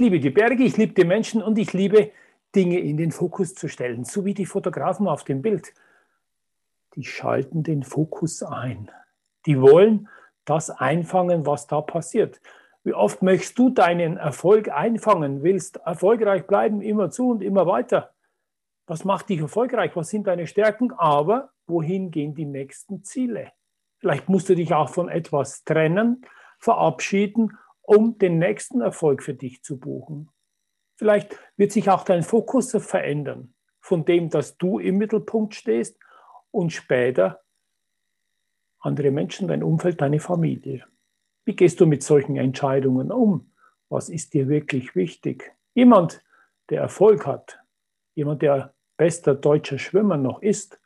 liebe die Berge, ich liebe die Menschen und ich liebe Dinge in den Fokus zu stellen, so wie die Fotografen auf dem Bild. Die schalten den Fokus ein. Die wollen das einfangen, was da passiert. Wie oft möchtest du deinen Erfolg einfangen, willst erfolgreich bleiben, immer zu und immer weiter? Was macht dich erfolgreich? Was sind deine Stärken? Aber wohin gehen die nächsten Ziele? Vielleicht musst du dich auch von etwas trennen, verabschieden, um den nächsten Erfolg für dich zu buchen. Vielleicht wird sich auch dein Fokus verändern, von dem, dass du im Mittelpunkt stehst und später andere Menschen, dein Umfeld, deine Familie. Wie gehst du mit solchen Entscheidungen um? Was ist dir wirklich wichtig? Jemand, der Erfolg hat, jemand, der bester deutscher Schwimmer noch ist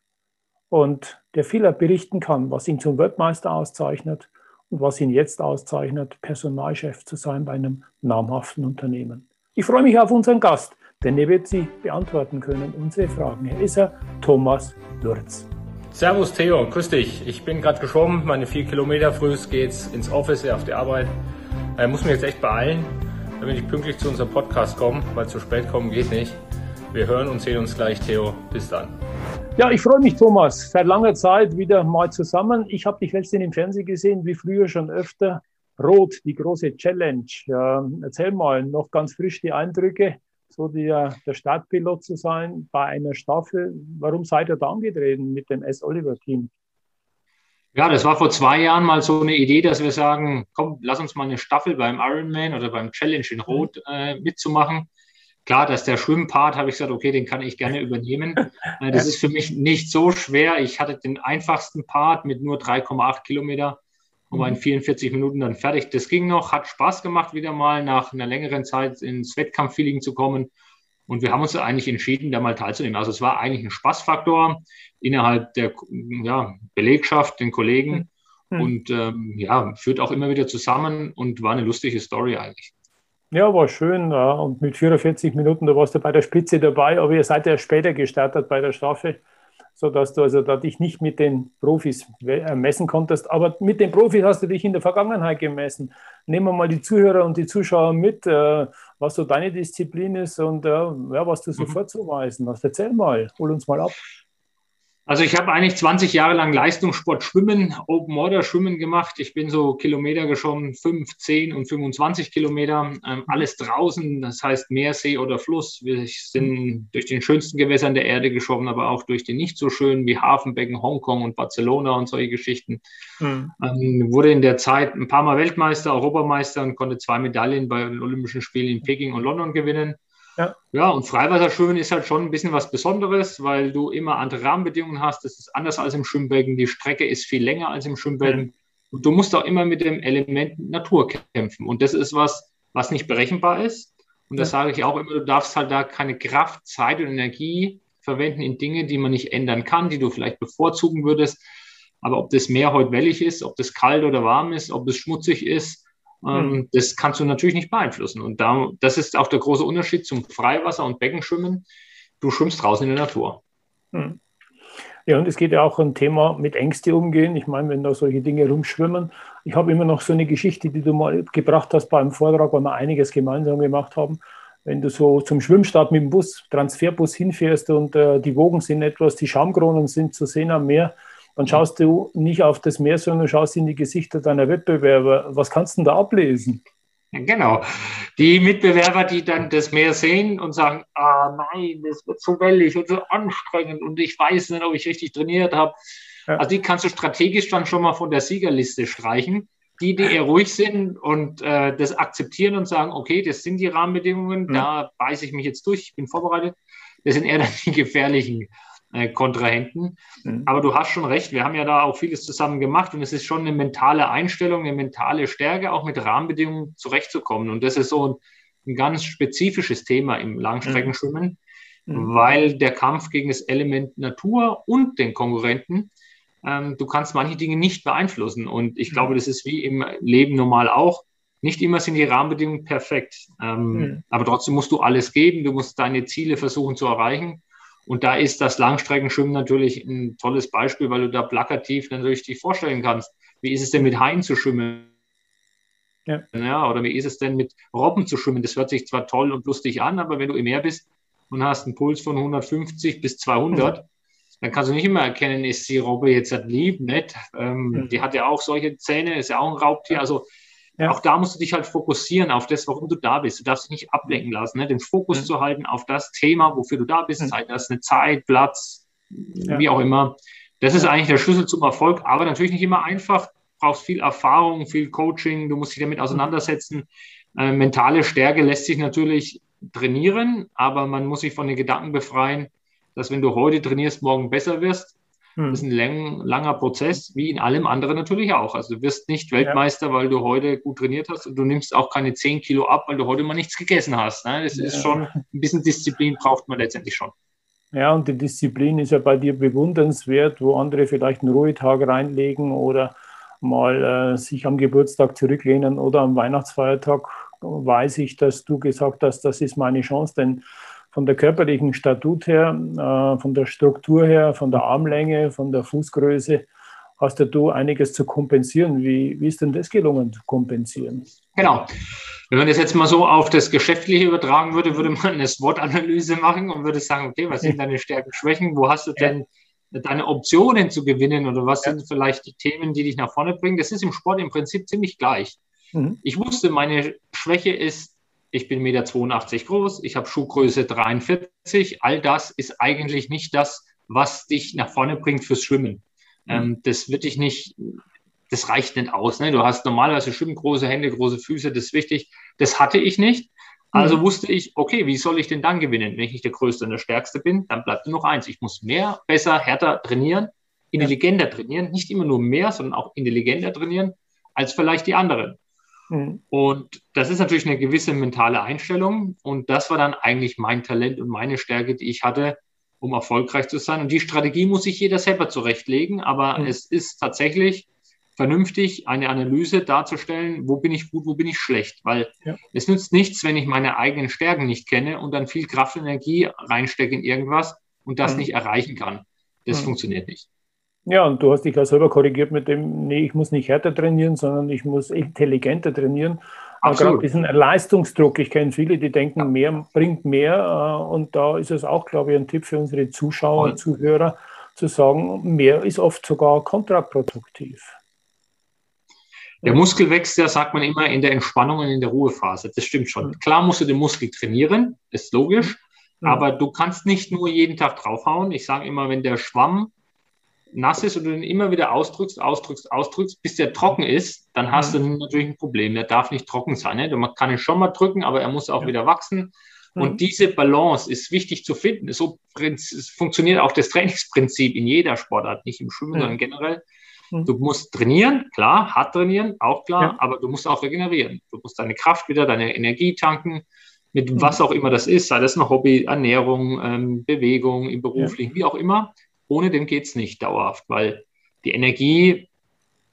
und der vieler berichten kann, was ihn zum Weltmeister auszeichnet was ihn jetzt auszeichnet, Personalchef zu sein bei einem namhaften Unternehmen. Ich freue mich auf unseren Gast, denn er wird sie beantworten können, unsere Fragen. Hier ist er, Thomas Lurz. Servus Theo, grüß dich. Ich bin gerade geschwommen, meine vier Kilometer früh geht's ins Office, auf die Arbeit. Ich äh, muss mich jetzt echt beeilen, damit ich pünktlich zu unserem Podcast komme, weil zu spät kommen geht nicht. Wir hören und sehen uns gleich, Theo. Bis dann. Ja, ich freue mich, Thomas. Seit langer Zeit wieder mal zusammen. Ich habe dich letztens im Fernsehen gesehen, wie früher schon öfter. Rot, die große Challenge. Ja, erzähl mal noch ganz frisch die Eindrücke, so der, der Startpilot zu sein bei einer Staffel. Warum seid ihr da angetreten mit dem S. Oliver Team? Ja, das war vor zwei Jahren mal so eine Idee, dass wir sagen, komm, lass uns mal eine Staffel beim Ironman oder beim Challenge in Rot äh, mitzumachen. Klar, dass der Schwimmpart, habe ich gesagt, okay, den kann ich gerne übernehmen. Äh, das ist für mich nicht so schwer. Ich hatte den einfachsten Part mit nur 3,8 Kilometer und war in 44 mhm. Minuten dann fertig. Das ging noch, hat Spaß gemacht, wieder mal nach einer längeren Zeit ins Wettkampffeeling zu kommen. Und wir haben uns eigentlich entschieden, da mal teilzunehmen. Also es war eigentlich ein Spaßfaktor innerhalb der ja, Belegschaft, den Kollegen. Mhm. Und ähm, ja, führt auch immer wieder zusammen und war eine lustige Story eigentlich. Ja, war schön. Ja. Und mit 44 Minuten, da warst du bei der Spitze dabei, aber ihr seid ja später gestartet bei der Staffel sodass du also da dich nicht mit den Profis äh, messen konntest. Aber mit den Profis hast du dich in der Vergangenheit gemessen. Nehmen wir mal die Zuhörer und die Zuschauer mit, äh, was so deine Disziplin ist und äh, ja, was du so mhm. vorzuweisen hast. Erzähl mal, hol uns mal ab. Also ich habe eigentlich 20 Jahre lang Leistungssport Schwimmen, Open Water Schwimmen gemacht. Ich bin so Kilometer geschwommen, 5, 10 und 25 Kilometer. Ähm, alles draußen, das heißt Meer, See oder Fluss. Wir sind durch den schönsten Gewässern der Erde geschwommen, aber auch durch die nicht so schönen wie Hafenbecken, Hongkong und Barcelona und solche Geschichten. Mhm. Ähm, wurde in der Zeit ein paar Mal Weltmeister, Europameister und konnte zwei Medaillen bei den Olympischen Spielen in Peking und London gewinnen. Ja. ja, und Freiwasserschwimmen ist halt schon ein bisschen was Besonderes, weil du immer andere Rahmenbedingungen hast. Das ist anders als im Schwimmbecken. Die Strecke ist viel länger als im Schwimmbecken. Und du musst auch immer mit dem Element Natur kämpfen. Und das ist was, was nicht berechenbar ist. Und das ja. sage ich auch immer, du darfst halt da keine Kraft, Zeit und Energie verwenden in Dinge, die man nicht ändern kann, die du vielleicht bevorzugen würdest. Aber ob das Meer heute wellig ist, ob das kalt oder warm ist, ob es schmutzig ist, ähm, hm. Das kannst du natürlich nicht beeinflussen. Und da, das ist auch der große Unterschied zum Freiwasser- und Beckenschwimmen. Du schwimmst draußen in der Natur. Hm. Ja, und es geht ja auch um Thema mit Ängste umgehen. Ich meine, wenn da solche Dinge rumschwimmen. Ich habe immer noch so eine Geschichte, die du mal gebracht hast beim Vortrag, weil wir einiges gemeinsam gemacht haben. Wenn du so zum Schwimmstart mit dem Bus, Transferbus hinfährst und äh, die Wogen sind etwas, die Schaumkronen sind zu sehen am Meer, dann schaust du nicht auf das Meer, sondern schaust in die Gesichter deiner Wettbewerber. Was kannst du denn da ablesen? Genau. Die Mitbewerber, die dann das Meer sehen und sagen, ah nein, das wird so wellig und so anstrengend und ich weiß nicht, ob ich richtig trainiert habe. Ja. Also die kannst du strategisch dann schon mal von der Siegerliste streichen. Die, die eher ruhig sind und äh, das akzeptieren und sagen, okay, das sind die Rahmenbedingungen, mhm. da beiße ich mich jetzt durch, ich bin vorbereitet. Das sind eher dann die gefährlichen äh, Kontrahenten. Mhm. Aber du hast schon recht, wir haben ja da auch vieles zusammen gemacht und es ist schon eine mentale Einstellung, eine mentale Stärke, auch mit Rahmenbedingungen zurechtzukommen. Und das ist so ein ganz spezifisches Thema im Langstreckenschwimmen, mhm. weil der Kampf gegen das Element Natur und den Konkurrenten, ähm, du kannst manche Dinge nicht beeinflussen. Und ich mhm. glaube, das ist wie im Leben normal auch. Nicht immer sind die Rahmenbedingungen perfekt, ähm, mhm. aber trotzdem musst du alles geben. Du musst deine Ziele versuchen zu erreichen. Und da ist das Langstreckenschwimmen natürlich ein tolles Beispiel, weil du da plakativ natürlich dich vorstellen kannst. Wie ist es denn mit Haien zu schwimmen? Ja. ja. Oder wie ist es denn mit Robben zu schwimmen? Das hört sich zwar toll und lustig an, aber wenn du im Meer bist und hast einen Puls von 150 bis 200, mhm. dann kannst du nicht immer erkennen, ist die Robbe jetzt lieb, nett. Ähm, mhm. Die hat ja auch solche Zähne, ist ja auch ein Raubtier. Also ja. Auch da musst du dich halt fokussieren auf das, warum du da bist. Du darfst dich nicht ablenken lassen, ne? den Fokus mhm. zu halten auf das Thema, wofür du da bist, mhm. sei das eine Zeit, Platz, ja. wie auch immer. Das ist eigentlich der Schlüssel zum Erfolg, aber natürlich nicht immer einfach. Du brauchst viel Erfahrung, viel Coaching, du musst dich damit auseinandersetzen. Äh, mentale Stärke lässt sich natürlich trainieren, aber man muss sich von den Gedanken befreien, dass wenn du heute trainierst, morgen besser wirst. Hm. Das ist ein lang, langer Prozess, wie in allem anderen natürlich auch. Also du wirst nicht Weltmeister, ja. weil du heute gut trainiert hast und du nimmst auch keine 10 Kilo ab, weil du heute mal nichts gegessen hast. Ne? Das ja. ist schon, ein bisschen Disziplin braucht man letztendlich schon. Ja, und die Disziplin ist ja bei dir bewundernswert, wo andere vielleicht einen Ruhetag reinlegen oder mal äh, sich am Geburtstag zurücklehnen oder am Weihnachtsfeiertag weiß ich, dass du gesagt hast, das ist meine Chance, denn von der körperlichen Statut her, äh, von der Struktur her, von der Armlänge, von der Fußgröße, hast du einiges zu kompensieren. Wie, wie ist denn das gelungen zu kompensieren? Genau. Wenn man das jetzt mal so auf das Geschäftliche übertragen würde, würde man eine SWOT-Analyse machen und würde sagen, okay, was sind deine Stärken, Schwächen? Wo hast du denn deine Optionen zu gewinnen oder was ja. sind vielleicht die Themen, die dich nach vorne bringen? Das ist im Sport im Prinzip ziemlich gleich. Mhm. Ich wusste, meine Schwäche ist ich bin 1,82 Meter groß, ich habe Schuhgröße 43. All das ist eigentlich nicht das, was dich nach vorne bringt fürs Schwimmen. Mhm. Ähm, das wird dich nicht, das reicht nicht aus. Ne? Du hast normalerweise Schwimmen, große Hände, große Füße, das ist wichtig. Das hatte ich nicht. Also mhm. wusste ich, okay, wie soll ich denn dann gewinnen? Wenn ich nicht der Größte und der Stärkste bin, dann bleibt nur noch eins. Ich muss mehr, besser, härter trainieren, intelligenter trainieren. Nicht immer nur mehr, sondern auch intelligenter trainieren als vielleicht die anderen. Mhm. Und das ist natürlich eine gewisse mentale Einstellung. Und das war dann eigentlich mein Talent und meine Stärke, die ich hatte, um erfolgreich zu sein. Und die Strategie muss sich jeder selber zurechtlegen. Aber mhm. es ist tatsächlich vernünftig, eine Analyse darzustellen, wo bin ich gut, wo bin ich schlecht. Weil ja. es nützt nichts, wenn ich meine eigenen Stärken nicht kenne und dann viel Kraft und Energie reinstecke in irgendwas und das mhm. nicht erreichen kann. Das mhm. funktioniert nicht. Ja, und du hast dich ja selber korrigiert mit dem, nee, ich muss nicht härter trainieren, sondern ich muss intelligenter trainieren. Absolut. Diesen Leistungsdruck, ich kenne viele, die denken, mehr bringt mehr. Äh, und da ist es auch, glaube ich, ein Tipp für unsere Zuschauer und Zuhörer, zu sagen, mehr ist oft sogar kontraproduktiv. Der Muskel wächst ja, sagt man immer, in der Entspannung und in der Ruhephase. Das stimmt schon. Mhm. Klar musst du den Muskel trainieren, ist logisch. Mhm. Aber du kannst nicht nur jeden Tag draufhauen. Ich sage immer, wenn der Schwamm nass ist und du den immer wieder ausdrückst, ausdrückst, ausdrückst, bis der trocken ist, dann hast mhm. du natürlich ein Problem. Der darf nicht trocken sein. Ne? Man kann ihn schon mal drücken, aber er muss auch ja. wieder wachsen. Mhm. Und diese Balance ist wichtig zu finden. So funktioniert auch das Trainingsprinzip in jeder Sportart, nicht im Schwimmen, mhm. sondern generell. Mhm. Du musst trainieren, klar, hart trainieren, auch klar, ja. aber du musst auch regenerieren. Du musst deine Kraft wieder, deine Energie tanken, mit mhm. was auch immer das ist, sei das ein Hobby, Ernährung, ähm, Bewegung, im beruflichen, ja. wie auch immer ohne den geht es nicht dauerhaft, weil die Energie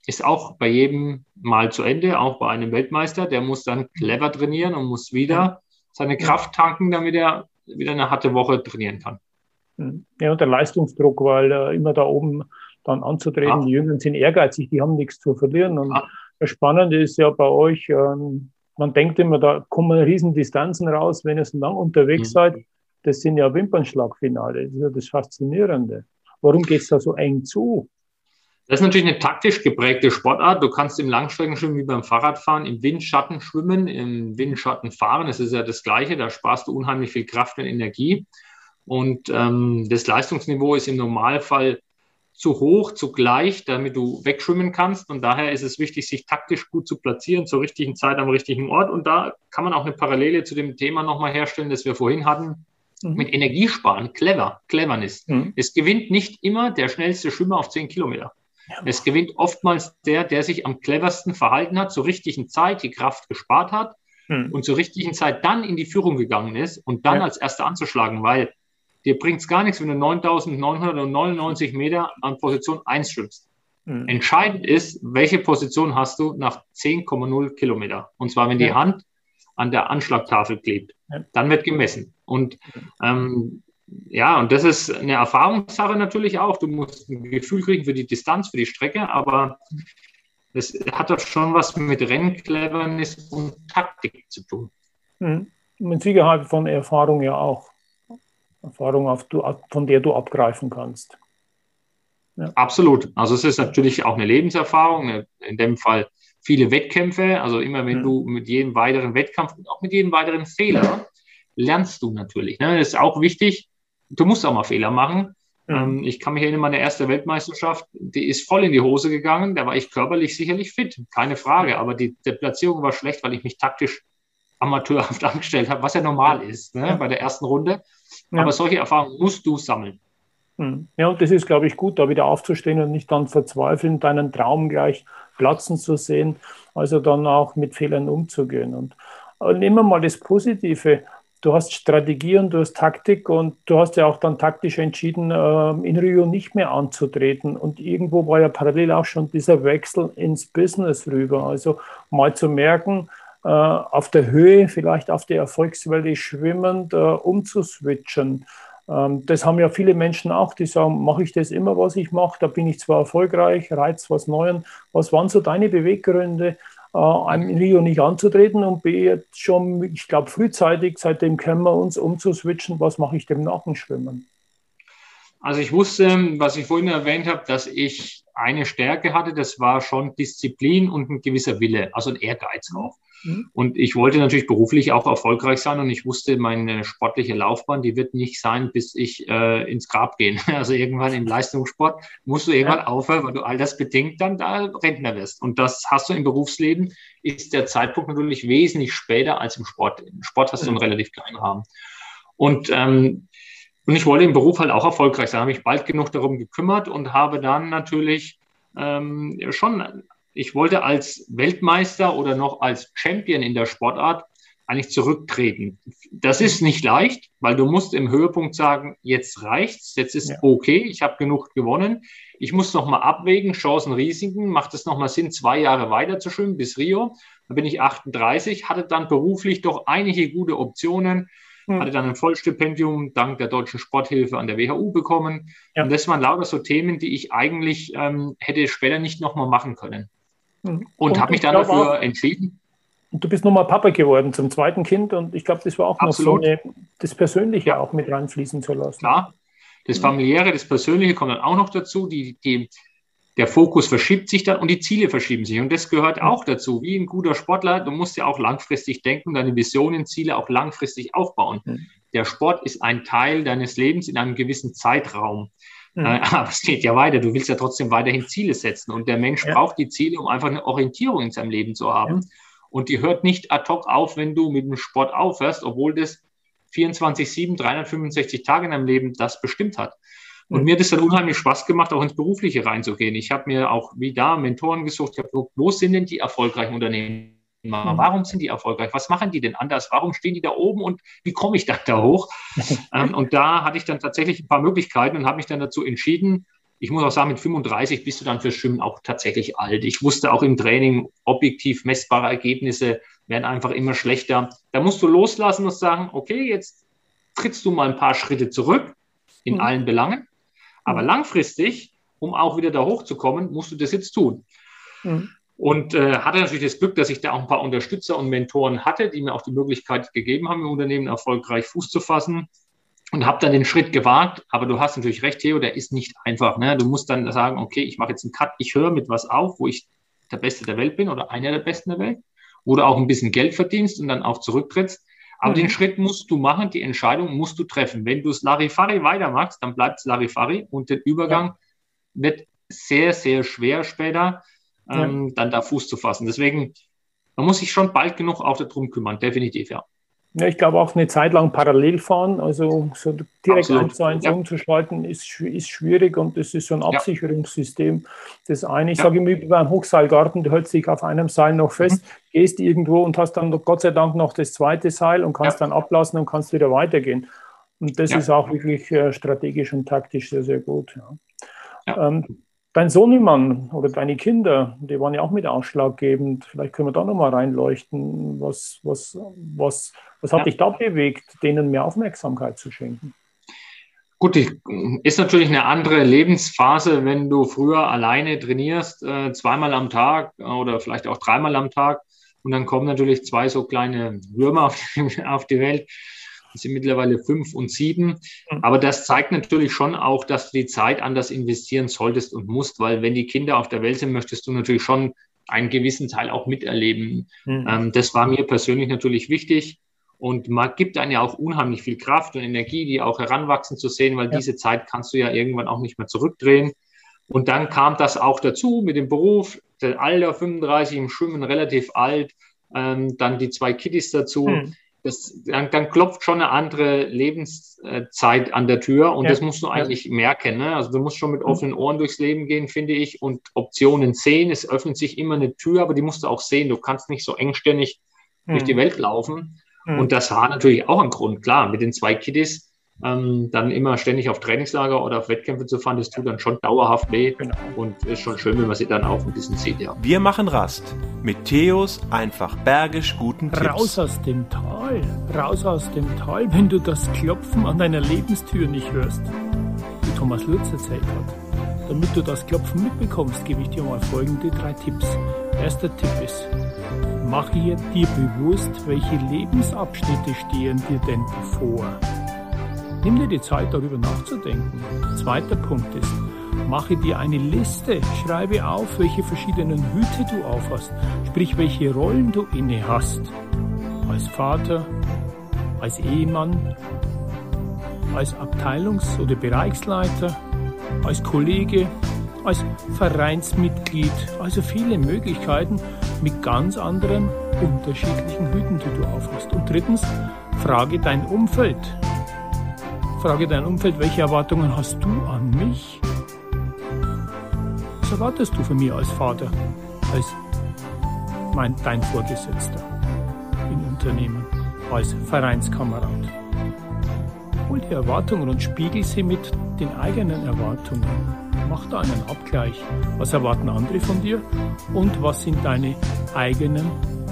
ist auch bei jedem Mal zu Ende, auch bei einem Weltmeister. Der muss dann clever trainieren und muss wieder seine Kraft tanken, damit er wieder eine harte Woche trainieren kann. Ja, und der Leistungsdruck, weil äh, immer da oben dann anzutreten, ja. die Jüngeren sind ehrgeizig, die haben nichts zu verlieren. Und ja. das Spannende ist ja bei euch, ähm, man denkt immer, da kommen riesen Distanzen raus, wenn ihr so lang unterwegs mhm. seid. Das sind ja Wimpernschlagfinale. Das ist ja das Faszinierende. Warum geht es da so eng zu? Das ist natürlich eine taktisch geprägte Sportart. Du kannst im Langstreckenschwimmen wie beim Fahrradfahren im Windschatten schwimmen, im Windschatten fahren. Das ist ja das Gleiche. Da sparst du unheimlich viel Kraft und Energie. Und ähm, das Leistungsniveau ist im Normalfall zu hoch, zu gleich, damit du wegschwimmen kannst. Und daher ist es wichtig, sich taktisch gut zu platzieren, zur richtigen Zeit am richtigen Ort. Und da kann man auch eine Parallele zu dem Thema nochmal herstellen, das wir vorhin hatten mhm. mit Energiesparen, clever, Cleverness. Mhm. Es gewinnt nicht immer der schnellste Schwimmer auf 10 Kilometer. Ja. Es gewinnt oftmals der, der sich am cleversten verhalten hat, zur richtigen Zeit die Kraft gespart hat mhm. und zur richtigen Zeit dann in die Führung gegangen ist und dann ja. als Erster anzuschlagen, weil dir bringt es gar nichts, wenn du 9.999 Meter an Position 1 schwimmst. Mhm. Entscheidend ist, welche Position hast du nach 10,0 Kilometer. Und zwar, wenn die Hand an der Anschlagtafel klebt. Ja. Dann wird gemessen. Und ähm, ja, und das ist eine Erfahrungssache natürlich auch. Du musst ein Gefühl kriegen für die Distanz, für die Strecke, aber das hat doch schon was mit Renncleverness und Taktik zu tun. Mhm. Mit Sicherheit von Erfahrung ja auch. Erfahrung, auf, von der du abgreifen kannst. Ja. Absolut. Also es ist natürlich auch eine Lebenserfahrung, in dem Fall viele Wettkämpfe. Also immer wenn mhm. du mit jedem weiteren Wettkampf und auch mit jedem weiteren Fehler lernst du natürlich. Ne? Das ist auch wichtig. Du musst auch mal Fehler machen. Mhm. ich kann mich erinnern, meine erste Weltmeisterschaft, die ist voll in die Hose gegangen. Da war ich körperlich sicherlich fit, keine Frage. Aber die, die Platzierung war schlecht, weil ich mich taktisch amateurhaft angestellt habe, was ja normal ist ne? bei der ersten Runde. Ja. Aber solche Erfahrungen musst du sammeln. Hm. Ja, und das ist, glaube ich, gut, da wieder aufzustehen und nicht dann verzweifeln, deinen Traum gleich platzen zu sehen, also dann auch mit Fehlern umzugehen. Und nehmen wir mal das Positive. Du hast Strategie und du hast Taktik und du hast ja auch dann taktisch entschieden, ähm, in Rio nicht mehr anzutreten. Und irgendwo war ja parallel auch schon dieser Wechsel ins Business rüber. Also mal zu merken, äh, auf der Höhe, vielleicht auf der Erfolgswelle schwimmend, äh, umzuswitchen. Ähm, das haben ja viele Menschen auch, die sagen, mache ich das immer, was ich mache, da bin ich zwar erfolgreich, reiz was Neues. Was waren so deine Beweggründe, äh, in Rio nicht anzutreten und B, jetzt schon, ich glaube, frühzeitig, seitdem kennen wir uns, umzuswitchen, was mache ich dem nach dem Schwimmen? Also ich wusste, was ich vorhin erwähnt habe, dass ich eine Stärke hatte, das war schon Disziplin und ein gewisser Wille, also ein Ehrgeiz auch. Mhm. Und ich wollte natürlich beruflich auch erfolgreich sein und ich wusste, meine sportliche Laufbahn, die wird nicht sein, bis ich äh, ins Grab gehe. Also irgendwann im Leistungssport musst du irgendwann ja. aufhören, weil du all das bedingt dann da Rentner wirst. Und das hast du im Berufsleben, ist der Zeitpunkt natürlich wesentlich später als im Sport. Im Sport hast du einen mhm. relativ kleinen Rahmen. Und ähm, und ich wollte im Beruf halt auch erfolgreich sein, habe mich bald genug darum gekümmert und habe dann natürlich ähm, schon ich wollte als Weltmeister oder noch als Champion in der Sportart eigentlich zurücktreten. Das ist nicht leicht, weil du musst im Höhepunkt sagen, jetzt reicht's, jetzt ist ja. okay, ich habe genug gewonnen. Ich muss nochmal abwägen, Chancen, Risiken. Macht es nochmal Sinn, zwei Jahre weiter zu schwimmen bis Rio? Da bin ich 38, hatte dann beruflich doch einige gute Optionen, hm. hatte dann ein Vollstipendium dank der Deutschen Sporthilfe an der WHU bekommen. Ja. Und das waren lauter so Themen, die ich eigentlich ähm, hätte später nicht nochmal machen können. Und, und habe mich dann dafür auch, entschieden. Und du bist nochmal Papa geworden zum zweiten Kind und ich glaube, das war auch Absolut. noch so eine, das Persönliche auch mit reinfließen zu lassen. Klar, das mhm. Familiäre, das Persönliche kommt dann auch noch dazu. Die, die, der Fokus verschiebt sich dann und die Ziele verschieben sich. Und das gehört mhm. auch dazu. Wie ein guter Sportler, du musst ja auch langfristig denken, deine Visionen, Ziele auch langfristig aufbauen. Mhm. Der Sport ist ein Teil deines Lebens in einem gewissen Zeitraum. Mhm. Äh, aber es geht ja weiter. Du willst ja trotzdem weiterhin Ziele setzen. Und der Mensch ja. braucht die Ziele, um einfach eine Orientierung in seinem Leben zu haben. Ja. Und die hört nicht ad hoc auf, wenn du mit dem Sport aufhörst, obwohl das 24-7, 365 Tage in deinem Leben das bestimmt hat. Und mhm. mir hat es dann unheimlich Spaß gemacht, auch ins Berufliche reinzugehen. Ich habe mir auch wie da Mentoren gesucht. Ich habe geguckt, wo sind denn die erfolgreichen Unternehmen? Mhm. Warum sind die erfolgreich? Was machen die denn anders? Warum stehen die da oben und wie komme ich dann da hoch? ähm, und da hatte ich dann tatsächlich ein paar Möglichkeiten und habe mich dann dazu entschieden. Ich muss auch sagen, mit 35 bist du dann fürs Schwimmen auch tatsächlich alt. Ich wusste auch im Training, objektiv messbare Ergebnisse werden einfach immer schlechter. Da musst du loslassen und sagen, okay, jetzt trittst du mal ein paar Schritte zurück in mhm. allen Belangen. Aber mhm. langfristig, um auch wieder da hochzukommen, musst du das jetzt tun. Mhm. Und äh, hatte natürlich das Glück, dass ich da auch ein paar Unterstützer und Mentoren hatte, die mir auch die Möglichkeit gegeben haben, im Unternehmen erfolgreich Fuß zu fassen. Und habe dann den Schritt gewagt. Aber du hast natürlich recht, Theo, der ist nicht einfach. Ne? Du musst dann sagen, okay, ich mache jetzt einen Cut, ich höre mit was auf, wo ich der Beste der Welt bin oder einer der Besten der Welt. Oder auch ein bisschen Geld verdienst und dann auch zurücktrittst. Aber mhm. den Schritt musst du machen, die Entscheidung musst du treffen. Wenn du es Larifari weitermachst, dann bleibt es Larifari und der Übergang ja. wird sehr, sehr schwer später ähm, ja. dann da Fuß zu fassen. Deswegen, man muss sich schon bald genug auch darum kümmern, definitiv, ja. Ja, ich glaube auch eine Zeit lang parallel fahren, also so direkt eins zu eins ja. umzuschalten, ist, ist schwierig und das ist so ein Absicherungssystem. Das eine, ich ja. sage immer beim Hochseilgarten, du hältst dich auf einem Seil noch fest, mhm. gehst irgendwo und hast dann Gott sei Dank noch das zweite Seil und kannst ja. dann ablassen und kannst wieder weitergehen. Und das ist auch wirklich äh, strategisch und taktisch sehr, sehr gut. Ähm, dein Sohnemann oder deine Kinder, die waren ja auch mit ausschlaggebend. Vielleicht können wir da nochmal reinleuchten. Was, was, was, was hat ja. dich da bewegt, denen mehr Aufmerksamkeit zu schenken? Gut, ist natürlich eine andere Lebensphase, wenn du früher alleine trainierst, äh, zweimal am Tag oder vielleicht auch dreimal am Tag. Und dann kommen natürlich zwei so kleine Würmer auf die Welt. Das sind mittlerweile fünf und sieben. Mhm. Aber das zeigt natürlich schon auch, dass du die Zeit anders investieren solltest und musst, weil wenn die Kinder auf der Welt sind, möchtest du natürlich schon einen gewissen Teil auch miterleben. Mhm. Ähm, das war mir persönlich natürlich wichtig. Und man gibt einem ja auch unheimlich viel Kraft und Energie, die auch heranwachsen zu sehen, weil ja. diese Zeit kannst du ja irgendwann auch nicht mehr zurückdrehen. Und dann kam das auch dazu mit dem Beruf, der Alter 35 im Schwimmen relativ alt, ähm, dann die zwei Kiddies dazu. Hm das, dann, dann, klopft schon eine andere Lebenszeit an der Tür und ja. das musst du eigentlich ja. merken. Ne? Also du musst schon mit mhm. offenen Ohren durchs Leben gehen, finde ich, und Optionen sehen. Es öffnet sich immer eine Tür, aber die musst du auch sehen. Du kannst nicht so engständig mhm. durch die Welt laufen. Mhm. Und das war natürlich auch ein Grund, klar, mit den zwei Kiddies ähm, dann immer ständig auf Trainingslager oder auf Wettkämpfe zu fahren, das tut dann schon dauerhaft weh genau. und ist schon schön, wenn man sie dann auch ein bisschen sieht. Ja. Wir machen Rast mit Theos einfach bergisch guten Tipps. Raus aus dem Tal, raus aus dem Tal, wenn du das Klopfen an deiner Lebenstür nicht hörst, wie Thomas Lutz erzählt hat. Damit du das Klopfen mitbekommst, gebe ich dir mal folgende drei Tipps. Erster Tipp ist, mache dir bewusst, welche Lebensabschnitte stehen dir denn bevor. Nimm dir die Zeit, darüber nachzudenken. Zweiter Punkt ist, mache dir eine Liste, schreibe auf, welche verschiedenen Hüte du aufhast, sprich, welche Rollen du inne hast. Als Vater, als Ehemann, als Abteilungs- oder Bereichsleiter, als Kollege, als Vereinsmitglied, also viele Möglichkeiten mit ganz anderen unterschiedlichen Hüten, die du aufhast. Und drittens, frage dein Umfeld, Frage dein Umfeld, welche Erwartungen hast du an mich? Was erwartest du von mir als Vater, als mein, dein Vorgesetzter im Unternehmen, als Vereinskamerad? Hol die Erwartungen und spiegel sie mit den eigenen Erwartungen. Mach da einen Abgleich. Was erwarten andere von dir und was sind deine eigenen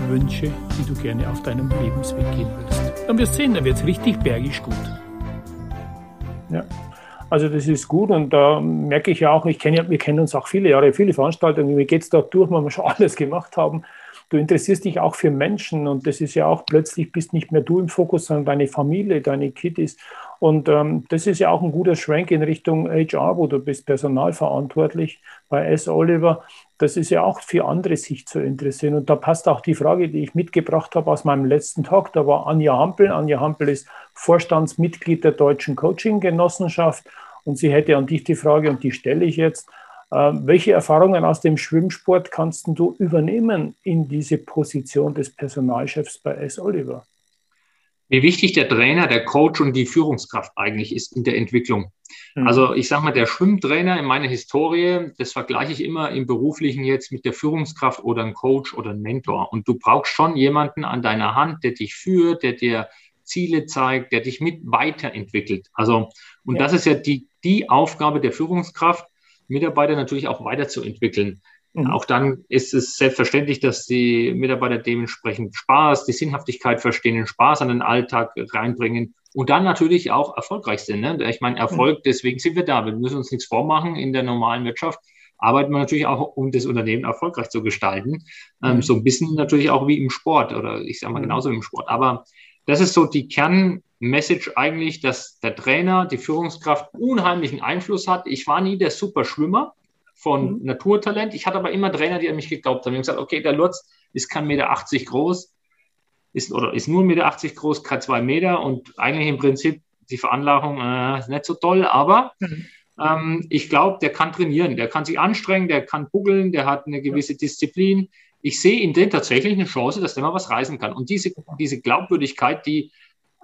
Wünsche, die du gerne auf deinem Lebensweg gehen willst? Dann wirst du sehen, dann wird es richtig bergisch gut. Ja. Also das ist gut und da merke ich ja auch, ich kenne ja, wir kennen uns auch viele Jahre, viele Veranstaltungen, wie geht es da durch, weil wir schon alles gemacht haben. Du interessierst dich auch für Menschen und das ist ja auch plötzlich bist nicht mehr du im Fokus, sondern deine Familie, deine Kiddies. Und ähm, das ist ja auch ein guter Schrank in Richtung HR, wo du bist personalverantwortlich bei S. Oliver. Das ist ja auch für andere sich zu interessieren. Und da passt auch die Frage, die ich mitgebracht habe aus meinem letzten Talk. Da war Anja Hampel. Anja Hampel ist Vorstandsmitglied der Deutschen Coaching-Genossenschaft. Und sie hätte an dich die Frage, und die stelle ich jetzt. Äh, welche Erfahrungen aus dem Schwimmsport kannst du übernehmen in diese Position des Personalchefs bei S. Oliver? Wie wichtig der Trainer, der Coach und die Führungskraft eigentlich ist in der Entwicklung. Mhm. Also ich sage mal, der Schwimmtrainer in meiner Historie, das vergleiche ich immer im beruflichen jetzt mit der Führungskraft oder ein Coach oder ein Mentor. Und du brauchst schon jemanden an deiner Hand, der dich führt, der dir Ziele zeigt, der dich mit weiterentwickelt. Also, und ja. das ist ja die, die Aufgabe der Führungskraft, Mitarbeiter natürlich auch weiterzuentwickeln. Mhm. Auch dann ist es selbstverständlich, dass die Mitarbeiter dementsprechend Spaß, die Sinnhaftigkeit verstehen, den Spaß an den Alltag reinbringen und dann natürlich auch erfolgreich sind. Ne? Ich meine, Erfolg, mhm. deswegen sind wir da. Wir müssen uns nichts vormachen. In der normalen Wirtschaft arbeiten wir natürlich auch, um das Unternehmen erfolgreich zu gestalten. Ähm, mhm. so ein bisschen natürlich auch wie im Sport oder ich sage mal mhm. genauso wie im Sport. Aber das ist so die Kernmessage eigentlich, dass der Trainer, die Führungskraft unheimlichen Einfluss hat. Ich war nie der Superschwimmer von mhm. Naturtalent. Ich hatte aber immer Trainer, die an mich geglaubt haben. Die haben gesagt, okay, der Lutz ist kein Meter 80 groß, ist, oder ist nur 1,80 Meter groß, kein zwei Meter und eigentlich im Prinzip die Veranlagung äh, nicht so toll, aber mhm. ähm, ich glaube, der kann trainieren, der kann sich anstrengen, der kann buckeln, der hat eine gewisse Disziplin, ich sehe in dem tatsächlich eine Chance, dass der mal was reißen kann. Und diese, diese Glaubwürdigkeit, die,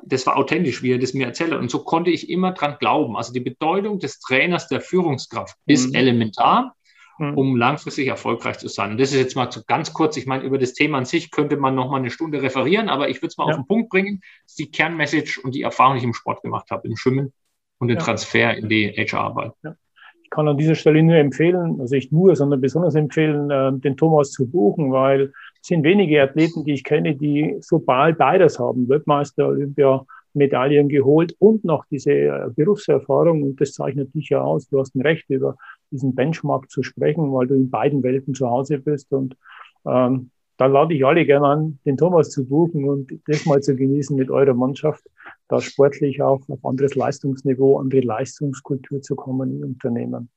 das war authentisch, wie er das mir erzählt hat. Und so konnte ich immer dran glauben. Also die Bedeutung des Trainers, der Führungskraft ist mhm. elementar, mhm. um langfristig erfolgreich zu sein. Und das ist jetzt mal so ganz kurz. Ich meine, über das Thema an sich könnte man noch mal eine Stunde referieren, aber ich würde es mal ja. auf den Punkt bringen. Das ist die Kernmessage und die Erfahrung, die ich im Sport gemacht habe, im Schwimmen und den ja. Transfer in die HR-Arbeit. Ja. Ich kann an dieser Stelle nur empfehlen, also nicht nur, sondern besonders empfehlen, äh, den Thomas zu buchen, weil sind wenige Athleten, die ich kenne, die so bald beides haben. Weltmeister, Olympia, Medaillen geholt und noch diese äh, Berufserfahrung. Und das zeichnet dich ja aus. Du hast ein Recht, über diesen Benchmark zu sprechen, weil du in beiden Welten zu Hause bist. Und ähm, da lade ich alle gerne an, den Thomas zu buchen und das mal zu genießen mit eurer Mannschaft, da sportlich auch auf anderes Leistungsniveau, andere Leistungskultur zu kommen im Unternehmen.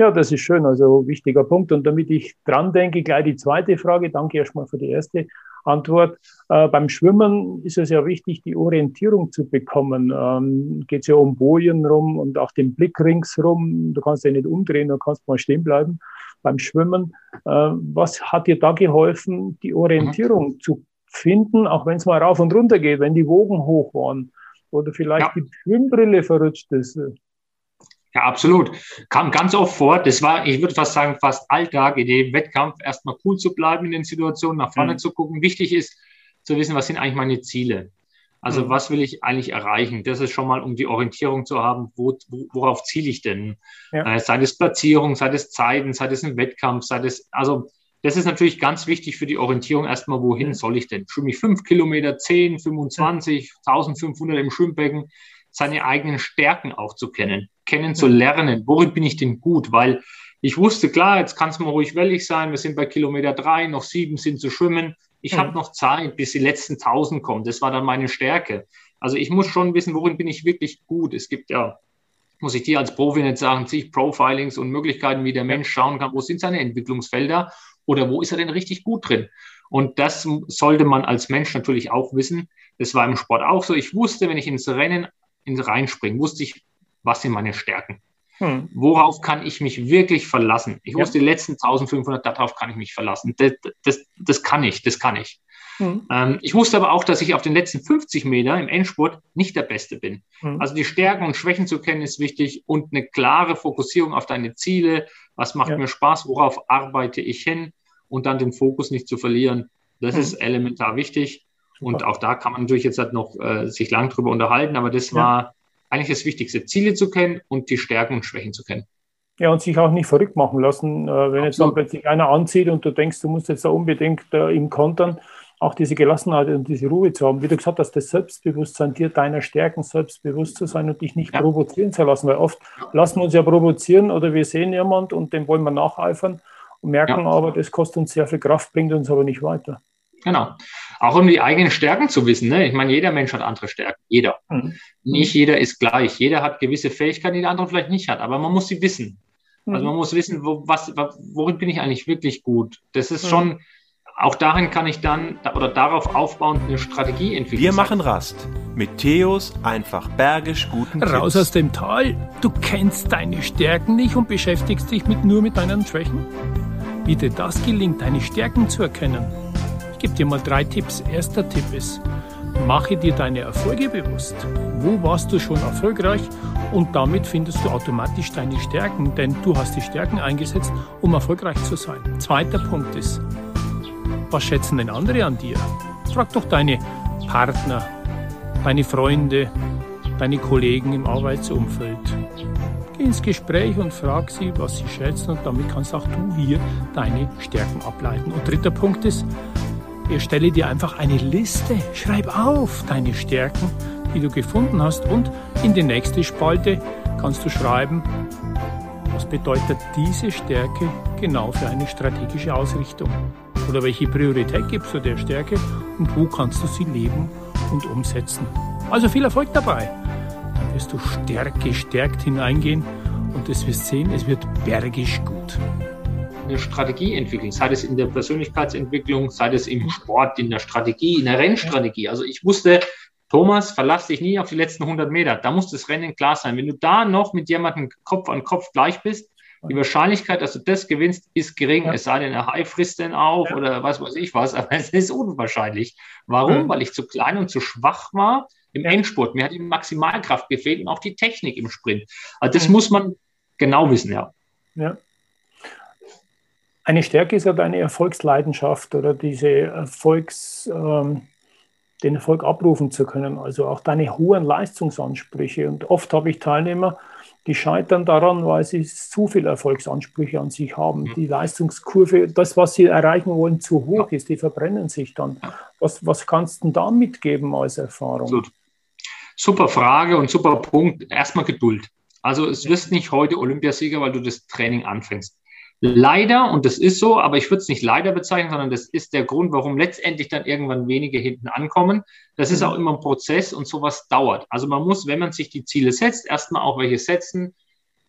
Ja, das ist schön, also wichtiger Punkt. Und damit ich dran denke, gleich die zweite Frage. Danke erstmal für die erste Antwort. Äh, beim Schwimmen ist es ja wichtig, die Orientierung zu bekommen. Ähm, Geht es ja um Bojen rum und auch den Blick ringsrum. Du kannst ja nicht umdrehen, du kannst mal stehen bleiben beim Schwimmen. Äh, was hat dir da geholfen, die Orientierung mhm. zu finden, auch wenn es mal rauf und runter geht, wenn die Wogen hoch waren oder vielleicht ja. die Schwimmbrille verrutscht ist? Ja, absolut. Kam ganz oft vor. Das war, ich würde fast sagen, fast Alltag in dem Wettkampf, erstmal cool zu bleiben in den Situationen, nach vorne mhm. zu gucken. Wichtig ist zu wissen, was sind eigentlich meine Ziele. Also mhm. was will ich eigentlich erreichen? Das ist schon mal, um die Orientierung zu haben, wo, worauf ziele ich denn? Ja. Äh, sei es Platzierung, sei es Zeiten, sei es ein Wettkampf, sei es, also das ist natürlich ganz wichtig für die Orientierung erstmal, wohin mhm. soll ich denn? Schwimme ich fünf Kilometer, zehn, 25, 1500 im Schwimmbecken? Seine eigenen Stärken auch zu kennen, kennen zu lernen. Worin bin ich denn gut? Weil ich wusste, klar, jetzt kann es mal ruhig wellig sein. Wir sind bei Kilometer drei, noch sieben sind zu schwimmen. Ich mhm. habe noch Zeit, bis die letzten tausend kommen. Das war dann meine Stärke. Also ich muss schon wissen, worin bin ich wirklich gut. Es gibt ja, muss ich dir als Profi nicht sagen, zig Profilings und Möglichkeiten, wie der Mensch schauen kann, wo sind seine Entwicklungsfelder oder wo ist er denn richtig gut drin. Und das sollte man als Mensch natürlich auch wissen. Das war im Sport auch so. Ich wusste, wenn ich ins Rennen ins reinspringe, wusste ich, was sind meine Stärken. Hm. Worauf kann ich mich wirklich verlassen? Ich wusste, ja. die letzten 1500, darauf kann ich mich verlassen. Das, das, das kann ich, das kann ich. Hm. Ähm, ich wusste aber auch, dass ich auf den letzten 50 Meter im Endspurt nicht der Beste bin. Hm. Also die Stärken und Schwächen zu kennen ist wichtig und eine klare Fokussierung auf deine Ziele. Was macht ja. mir Spaß? Worauf arbeite ich hin? Und dann den Fokus nicht zu verlieren. Das hm. ist elementar wichtig. Und auch da kann man natürlich jetzt halt noch äh, sich lang drüber unterhalten, aber das ja. war eigentlich das Wichtigste, Ziele zu kennen und die Stärken und Schwächen zu kennen. Ja, und sich auch nicht verrückt machen lassen. Äh, wenn Absolut. jetzt dann plötzlich einer anzieht und du denkst, du musst jetzt da unbedingt äh, ihm kontern, auch diese Gelassenheit und diese Ruhe zu haben. Wie du gesagt hast, das Selbstbewusstsein, dir deiner Stärken selbstbewusst zu sein und dich nicht ja. provozieren zu lassen. Weil oft lassen wir uns ja provozieren oder wir sehen jemand und dem wollen wir nacheifern und merken ja. aber, das kostet uns sehr viel Kraft, bringt uns aber nicht weiter. Genau. Auch um die eigenen Stärken zu wissen. Ne? Ich meine, jeder Mensch hat andere Stärken. Jeder. Mhm. Nicht jeder ist gleich. Jeder hat gewisse Fähigkeiten, die der andere vielleicht nicht hat. Aber man muss sie wissen. Mhm. Also man muss wissen, wo, was, worin bin ich eigentlich wirklich gut. Das ist mhm. schon, auch darin kann ich dann oder darauf aufbauend eine Strategie entwickeln. Wir machen Rast mit Theos einfach bergisch guten Raus Tipps. aus dem Tal. Du kennst deine Stärken nicht und beschäftigst dich mit, nur mit deinen Schwächen. Wie dir das gelingt, deine Stärken zu erkennen gebe dir mal drei Tipps. Erster Tipp ist, mache dir deine Erfolge bewusst. Wo warst du schon erfolgreich? Und damit findest du automatisch deine Stärken, denn du hast die Stärken eingesetzt, um erfolgreich zu sein. Zweiter Punkt ist, was schätzen denn andere an dir? Frag doch deine Partner, deine Freunde, deine Kollegen im Arbeitsumfeld. Geh ins Gespräch und frag sie, was sie schätzen und damit kannst auch du hier deine Stärken ableiten. Und dritter Punkt ist, Erstelle dir einfach eine Liste. Schreib auf deine Stärken, die du gefunden hast und in die nächste Spalte kannst du schreiben, was bedeutet diese Stärke genau für eine strategische Ausrichtung? Oder welche Priorität gibst du der Stärke und wo kannst du sie leben und umsetzen? Also viel Erfolg dabei. Dann wirst du stärk gestärkt hineingehen und es wirst sehen, es wird bergisch gut eine Strategie entwickeln, sei es in der Persönlichkeitsentwicklung, sei es im Sport, in der Strategie, in der Rennstrategie. Also ich wusste, Thomas, verlass dich nie auf die letzten 100 Meter. Da muss das Rennen klar sein. Wenn du da noch mit jemandem Kopf an Kopf gleich bist, Die Wahrscheinlichkeit, dass du das gewinnst, ist gering. Ja. Es sei denn, der Hai frisst den auf ja. oder was weiß ich was, aber es ist unwahrscheinlich. Warum? Mhm. Weil ich zu klein und zu schwach war im Endspurt. Mir hat die Maximalkraft gefehlt und auch die Technik im Sprint. Also das mhm. muss man genau wissen, ja. Ja. Eine Stärke ist ja deine Erfolgsleidenschaft oder diese Erfolgs, ähm, den Erfolg abrufen zu können, also auch deine hohen Leistungsansprüche. Und oft habe ich Teilnehmer, die scheitern daran, weil sie zu viele Erfolgsansprüche an sich haben. Mhm. Die Leistungskurve, das, was sie erreichen wollen, zu hoch ist. Die verbrennen sich dann. Was, was kannst du da mitgeben als Erfahrung? Absolut. Super Frage und super Punkt. Erstmal Geduld. Also es wirst nicht heute Olympiasieger, weil du das Training anfängst. Leider, und das ist so, aber ich würde es nicht leider bezeichnen, sondern das ist der Grund, warum letztendlich dann irgendwann wenige hinten ankommen. Das ist mhm. auch immer ein Prozess und sowas dauert. Also man muss, wenn man sich die Ziele setzt, erstmal auch welche setzen,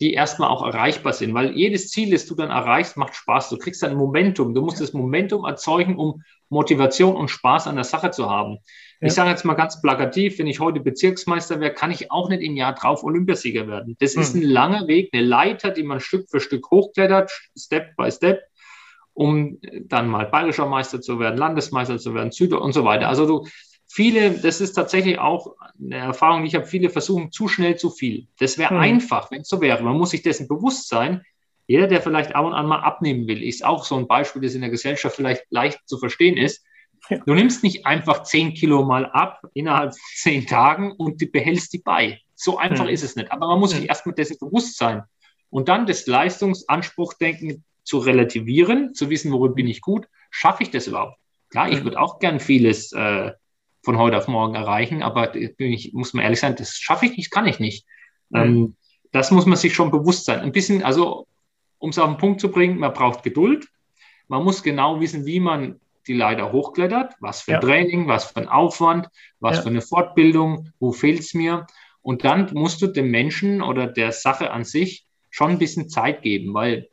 die erstmal auch erreichbar sind, weil jedes Ziel, das du dann erreichst, macht Spaß. Du kriegst dann Momentum. Du musst das Momentum erzeugen, um Motivation und Spaß an der Sache zu haben. Ja. Ich sage jetzt mal ganz plakativ, wenn ich heute Bezirksmeister wäre, kann ich auch nicht im Jahr drauf Olympiasieger werden. Das hm. ist ein langer Weg, eine Leiter, die man Stück für Stück hochklettert, Step by Step, um dann mal bayerischer Meister zu werden, Landesmeister zu werden, Süder und so weiter. Also du, viele, das ist tatsächlich auch eine Erfahrung, die ich habe, viele versuchen zu schnell zu viel. Das wäre hm. einfach, wenn es so wäre. Man muss sich dessen bewusst sein. Jeder, der vielleicht ab und an mal abnehmen will, ist auch so ein Beispiel, das in der Gesellschaft vielleicht leicht zu verstehen ist Du nimmst nicht einfach 10 Kilo mal ab innerhalb von 10 Tagen und du behältst die bei. So einfach hm. ist es nicht. Aber man muss sich hm. erstmal dessen bewusst sein. Und dann das Leistungsanspruchdenken zu relativieren, zu wissen, worin bin ich gut, schaffe ich das überhaupt? Klar, ich hm. würde auch gern vieles äh, von heute auf morgen erreichen, aber ich, muss man ehrlich sein, das schaffe ich nicht, kann ich nicht. Ähm, das muss man sich schon bewusst sein. Ein bisschen, also um es auf den Punkt zu bringen, man braucht Geduld. Man muss genau wissen, wie man die Leiter hochklettert, was für ja. Training, was für ein Aufwand, was ja. für eine Fortbildung, wo fehlt es mir. Und dann musst du dem Menschen oder der Sache an sich schon ein bisschen Zeit geben, weil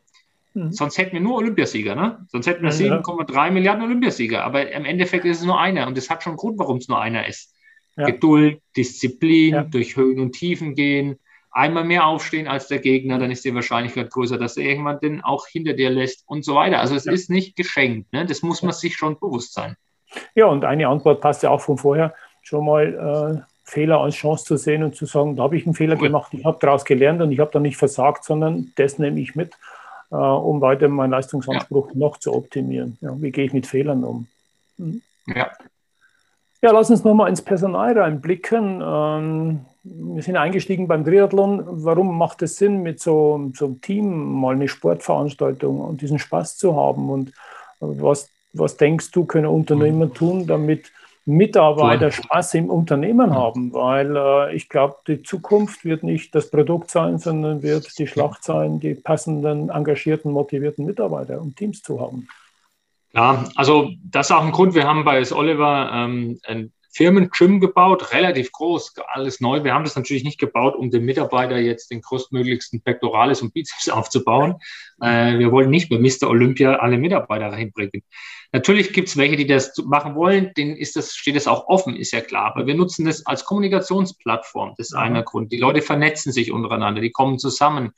mhm. sonst hätten wir nur Olympiasieger, ne? Sonst hätten wir 7,3 ja. Milliarden Olympiasieger, aber im Endeffekt ist es nur einer und das hat schon einen Grund, warum es nur einer ist. Geduld, Disziplin, durch Höhen und Tiefen gehen, einmal mehr aufstehen als der Gegner, dann ist die Wahrscheinlichkeit größer, dass er irgendwann den auch hinter dir lässt und so weiter. Also es ja. ist nicht geschenkt. Ne? Das muss man sich schon bewusst sein. Ja, und eine Antwort passt ja auch von vorher, schon mal äh, Fehler als Chance zu sehen und zu sagen, da habe ich einen Fehler gemacht, ich habe daraus gelernt und ich habe da nicht versagt, sondern das nehme ich mit, äh, um weiter meinen Leistungsanspruch ja. noch zu optimieren. Wie gehe ich mit Fehlern um? Mhm. Ja. Ja, lass uns nochmal ins Personal reinblicken. Ähm, wir sind eingestiegen beim Triathlon. Warum macht es Sinn, mit so, so einem Team mal eine Sportveranstaltung und diesen Spaß zu haben? Und was, was denkst du, können Unternehmer mhm. tun, damit Mitarbeiter Spaß im Unternehmen haben? Weil äh, ich glaube, die Zukunft wird nicht das Produkt sein, sondern wird die Schlacht sein, die passenden, engagierten, motivierten Mitarbeiter und Teams zu haben. Ja, also das ist auch ein Grund. Wir haben bei S. Oliver ähm, ein Firmen-Gym gebaut, relativ groß, alles neu. Wir haben das natürlich nicht gebaut, um dem Mitarbeiter jetzt den größtmöglichsten Pectoralis und Bizeps aufzubauen. Äh, wir wollen nicht bei Mr. Olympia alle Mitarbeiter reinbringen. Natürlich gibt es welche, die das machen wollen, denen ist das, steht das auch offen, ist ja klar. Aber wir nutzen das als Kommunikationsplattform. Das ist ja. einer Grund. Die Leute vernetzen sich untereinander, die kommen zusammen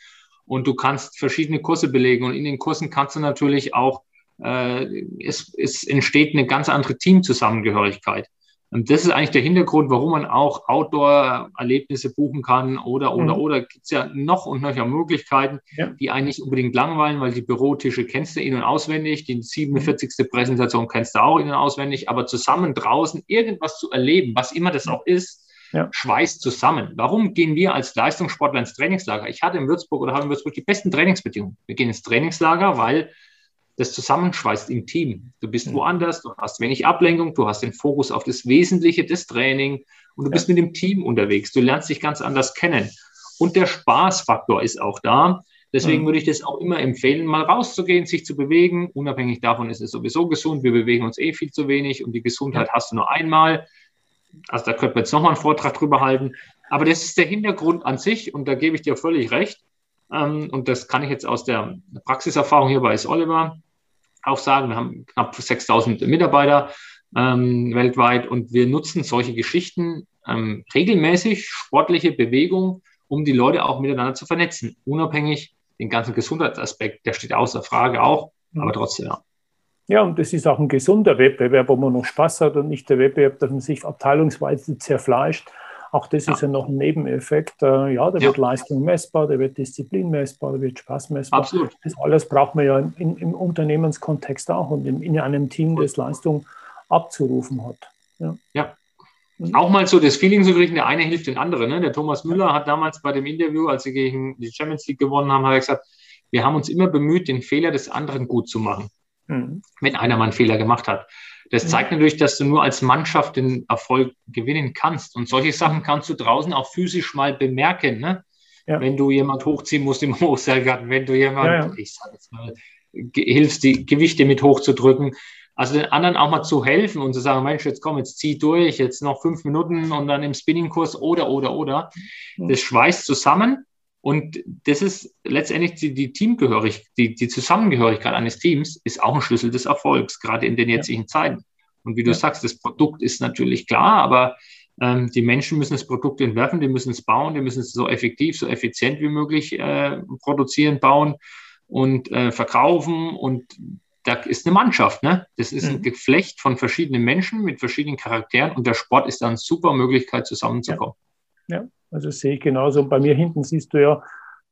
und du kannst verschiedene Kurse belegen und in den Kursen kannst du natürlich auch äh, es, es entsteht eine ganz andere Teamzusammengehörigkeit. Und das ist eigentlich der Hintergrund, warum man auch Outdoor-Erlebnisse buchen kann oder, oder, mhm. oder gibt es ja noch und noch Möglichkeiten, ja. die eigentlich unbedingt langweilen, weil die Bürotische kennst du in- und auswendig, die 47. Präsentation kennst du auch in- und auswendig, aber zusammen draußen irgendwas zu erleben, was immer das auch ist, ja. schweißt zusammen. Warum gehen wir als Leistungssportler ins Trainingslager? Ich hatte in Würzburg oder habe in Würzburg die besten Trainingsbedingungen. Wir gehen ins Trainingslager, weil das zusammenschweißt im Team. Du bist woanders, du hast wenig Ablenkung, du hast den Fokus auf das Wesentliche des Training und du bist mit dem Team unterwegs. Du lernst dich ganz anders kennen. Und der Spaßfaktor ist auch da. Deswegen mhm. würde ich das auch immer empfehlen, mal rauszugehen, sich zu bewegen. Unabhängig davon ist es sowieso gesund. Wir bewegen uns eh viel zu wenig und die Gesundheit hast du nur einmal. Also da könnte man jetzt nochmal einen Vortrag drüber halten. Aber das ist der Hintergrund an sich und da gebe ich dir völlig recht. Ähm, und das kann ich jetzt aus der Praxiserfahrung hier bei S. Oliver auch sagen, wir haben knapp 6000 Mitarbeiter ähm, weltweit und wir nutzen solche Geschichten ähm, regelmäßig, sportliche Bewegung, um die Leute auch miteinander zu vernetzen, unabhängig den ganzen Gesundheitsaspekt, der steht außer Frage auch, mhm. aber trotzdem, ja. Ja, und das ist auch ein gesunder Wettbewerb, wo man noch Spaß hat und nicht der Wettbewerb, dass man sich abteilungsweise zerfleischt. Auch das ja. ist ja noch ein Nebeneffekt. Äh, ja, da ja. wird Leistung messbar, da wird Disziplin messbar, da wird Spaß messbar. Absolut. Das alles braucht man ja in, im Unternehmenskontext auch und in, in einem Team, das Leistung abzurufen hat. Ja. ja. Mhm. Auch mal so das Feeling zu kriegen, der eine hilft den anderen. Ne? Der Thomas Müller hat damals bei dem Interview, als sie gegen die Champions League gewonnen haben, hat er gesagt, wir haben uns immer bemüht, den Fehler des anderen gut zu machen mhm. wenn einer mal einen Fehler gemacht hat. Das zeigt natürlich, dass du nur als Mannschaft den Erfolg gewinnen kannst. Und solche Sachen kannst du draußen auch physisch mal bemerken. Ne? Ja. Wenn du jemand hochziehen musst im Hochseilgarten, wenn du jemand, ja, ja. ich sag jetzt mal, hilfst, die Gewichte mit hochzudrücken. Also den anderen auch mal zu helfen und zu sagen, Mensch, jetzt komm, jetzt zieh durch, jetzt noch fünf Minuten und dann im Spinningkurs oder, oder, oder. Das schweißt zusammen und das ist letztendlich die, die Teamgehörigkeit, die, die Zusammengehörigkeit eines Teams ist auch ein Schlüssel des Erfolgs, gerade in den jetzigen ja. Zeiten. Und wie du ja. sagst, das Produkt ist natürlich klar, aber ähm, die Menschen müssen das Produkt entwerfen, die müssen es bauen, die müssen es so effektiv, so effizient wie möglich äh, produzieren, bauen und äh, verkaufen. Und da ist eine Mannschaft, ne? Das ist mhm. ein Geflecht von verschiedenen Menschen mit verschiedenen Charakteren und der Sport ist dann eine super Möglichkeit, zusammenzukommen. Ja. ja. Also sehe ich genauso. Und bei mir hinten siehst du ja,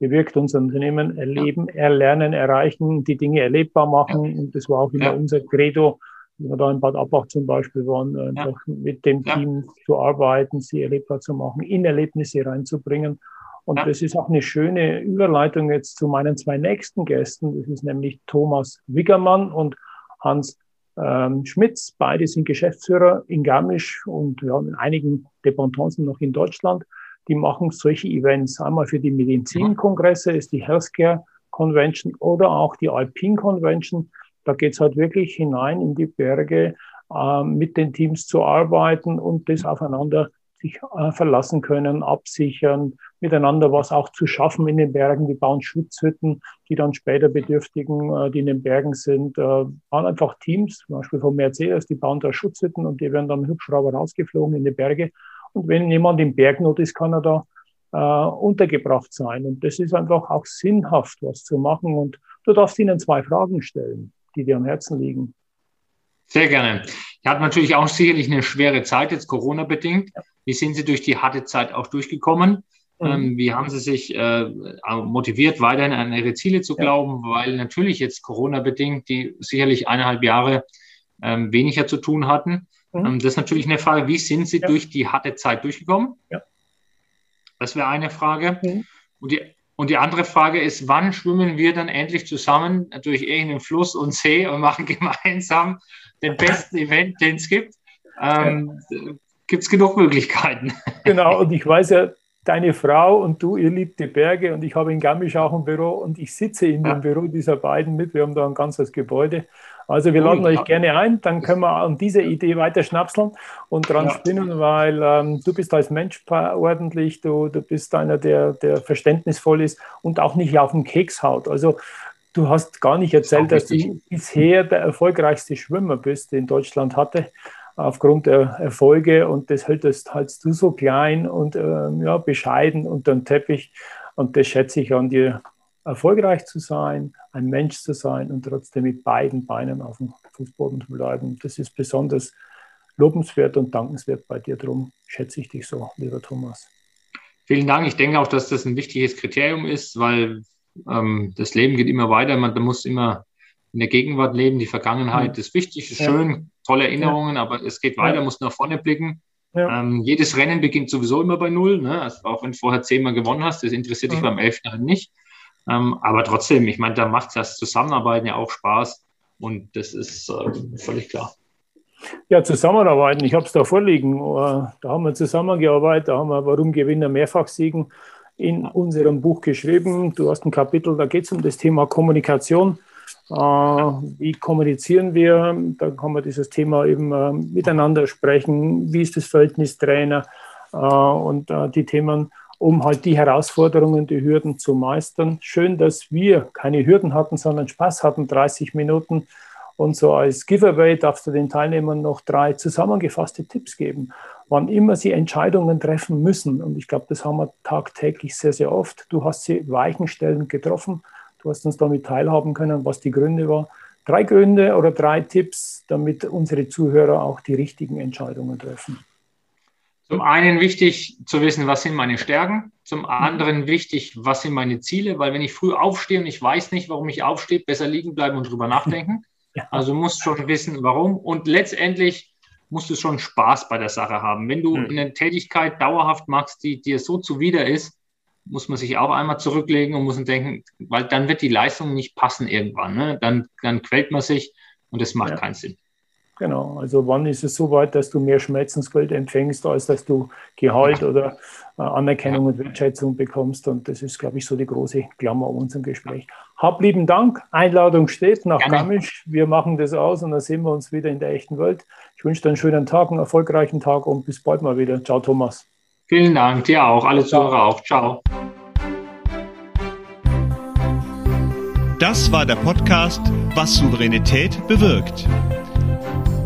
wie wirkt unser Unternehmen, erleben, erlernen, erreichen, die Dinge erlebbar machen. Ja. Und das war auch immer ja. unser Credo, wenn wir da in Bad Abbach zum Beispiel waren, einfach ja. mit dem Team zu arbeiten, sie erlebbar zu machen, in Erlebnisse reinzubringen. Und das ist auch eine schöne Überleitung jetzt zu meinen zwei nächsten Gästen. Das ist nämlich Thomas Wiggermann und Hans ähm, Schmitz. Beide sind Geschäftsführer in Garmisch und wir haben in einigen Dependancen noch in Deutschland die machen solche Events. Einmal für die Medizinkongresse ist die Healthcare Convention oder auch die Alpine Convention. Da geht's halt wirklich hinein in die Berge, äh, mit den Teams zu arbeiten und das aufeinander sich äh, verlassen können, absichern, miteinander was auch zu schaffen in den Bergen. Wir bauen Schutzhütten, die dann später Bedürftigen, äh, die in den Bergen sind, äh, bauen einfach Teams, zum Beispiel von Mercedes, die bauen da Schutzhütten und die werden dann mit Hubschrauber rausgeflogen in die Berge und wenn jemand im Bergnot ist, kann er da äh, untergebracht sein. Und das ist einfach auch sinnhaft, was zu machen. Und du darfst ihnen zwei Fragen stellen, die dir am Herzen liegen. Sehr gerne. Ihr habt natürlich auch sicherlich eine schwere Zeit, jetzt Corona-bedingt. Wie sind Sie durch die harte Zeit auch durchgekommen? Mhm. Ähm, wie haben Sie sich äh, motiviert, weiterhin an Ihre Ziele zu glauben? Ja. Weil natürlich jetzt Corona-bedingt, die sicherlich eineinhalb Jahre ähm, weniger zu tun hatten. Mhm. Das ist natürlich eine Frage, wie sind Sie ja. durch die harte Zeit durchgekommen? Ja. Das wäre eine Frage. Mhm. Und, die, und die andere Frage ist, wann schwimmen wir dann endlich zusammen durch irgendeinen Fluss und See und machen gemeinsam den besten Event, den es gibt? Ähm, ja. Gibt es genug Möglichkeiten? Genau, und ich weiß ja, deine Frau und du, ihr liebt die Berge und ich habe in Garmisch auch ein Büro und ich sitze in ja. dem Büro dieser beiden mit. Wir haben da ein ganzes Gebäude. Also wir laden euch gerne ein, dann können wir an dieser Idee weiter schnapseln und dran ja. spinnen, weil ähm, du bist als Mensch ordentlich, du, du bist einer, der, der verständnisvoll ist und auch nicht auf den Keks haut. Also du hast gar nicht erzählt, das dass du bisher der erfolgreichste Schwimmer bist, den Deutschland hatte aufgrund der Erfolge und das hältst halt du so klein und ähm, ja, bescheiden unter dem Teppich und das schätze ich an dir erfolgreich zu sein, ein Mensch zu sein und trotzdem mit beiden Beinen auf dem Fußboden zu bleiben. Das ist besonders lobenswert und dankenswert bei dir. Darum schätze ich dich so, lieber Thomas. Vielen Dank. Ich denke auch, dass das ein wichtiges Kriterium ist, weil ähm, das Leben geht immer weiter. Man muss immer in der Gegenwart leben. Die Vergangenheit mhm. ist wichtig, ist ja. schön, tolle Erinnerungen, ja. aber es geht weiter, ja. muss nach vorne blicken. Ähm, jedes Rennen beginnt sowieso immer bei Null. Ne? Also auch wenn du vorher zehnmal gewonnen hast, das interessiert dich beim elften halt nicht. Ähm, aber trotzdem, ich meine, da macht das Zusammenarbeiten ja auch Spaß und das ist äh, völlig klar. Ja, zusammenarbeiten, ich habe es da vorliegen. Äh, da haben wir zusammengearbeitet, da haben wir Warum Gewinner Mehrfachsiegen in unserem Buch geschrieben. Du hast ein Kapitel, da geht es um das Thema Kommunikation. Äh, wie kommunizieren wir? Da kann man dieses Thema eben äh, miteinander sprechen. Wie ist das Verhältnis Trainer? und die Themen um halt die Herausforderungen, die Hürden zu meistern. Schön, dass wir keine Hürden hatten, sondern Spaß hatten, 30 Minuten. Und so als Giveaway darfst du den Teilnehmern noch drei zusammengefasste Tipps geben, wann immer sie Entscheidungen treffen müssen. Und ich glaube, das haben wir tagtäglich sehr, sehr oft. Du hast sie weichenstellend getroffen. Du hast uns damit teilhaben können, was die Gründe waren. Drei Gründe oder drei Tipps, damit unsere Zuhörer auch die richtigen Entscheidungen treffen. Zum einen wichtig zu wissen, was sind meine Stärken. Zum anderen wichtig, was sind meine Ziele, weil wenn ich früh aufstehe und ich weiß nicht, warum ich aufstehe, besser liegen bleiben und drüber nachdenken. Ja. Also musst schon wissen, warum. Und letztendlich musst du schon Spaß bei der Sache haben. Wenn du mhm. eine Tätigkeit dauerhaft machst, die dir so zuwider ist, muss man sich auch einmal zurücklegen und muss denken, weil dann wird die Leistung nicht passen irgendwann. Ne? Dann, dann quält man sich und das macht ja. keinen Sinn. Genau, also wann ist es so weit, dass du mehr Schmerzensgeld empfängst, als dass du Gehalt oder äh, Anerkennung und Wertschätzung bekommst. Und das ist, glaube ich, so die große Klammer unserem Gespräch. Hab lieben Dank, Einladung steht nach Gerne. Garmisch. Wir machen das aus und dann sehen wir uns wieder in der echten Welt. Ich wünsche dir einen schönen Tag, einen erfolgreichen Tag und bis bald mal wieder. Ciao, Thomas. Vielen Dank, dir auch, alle Zuhörer auch. Ciao. Das war der Podcast, was Souveränität bewirkt.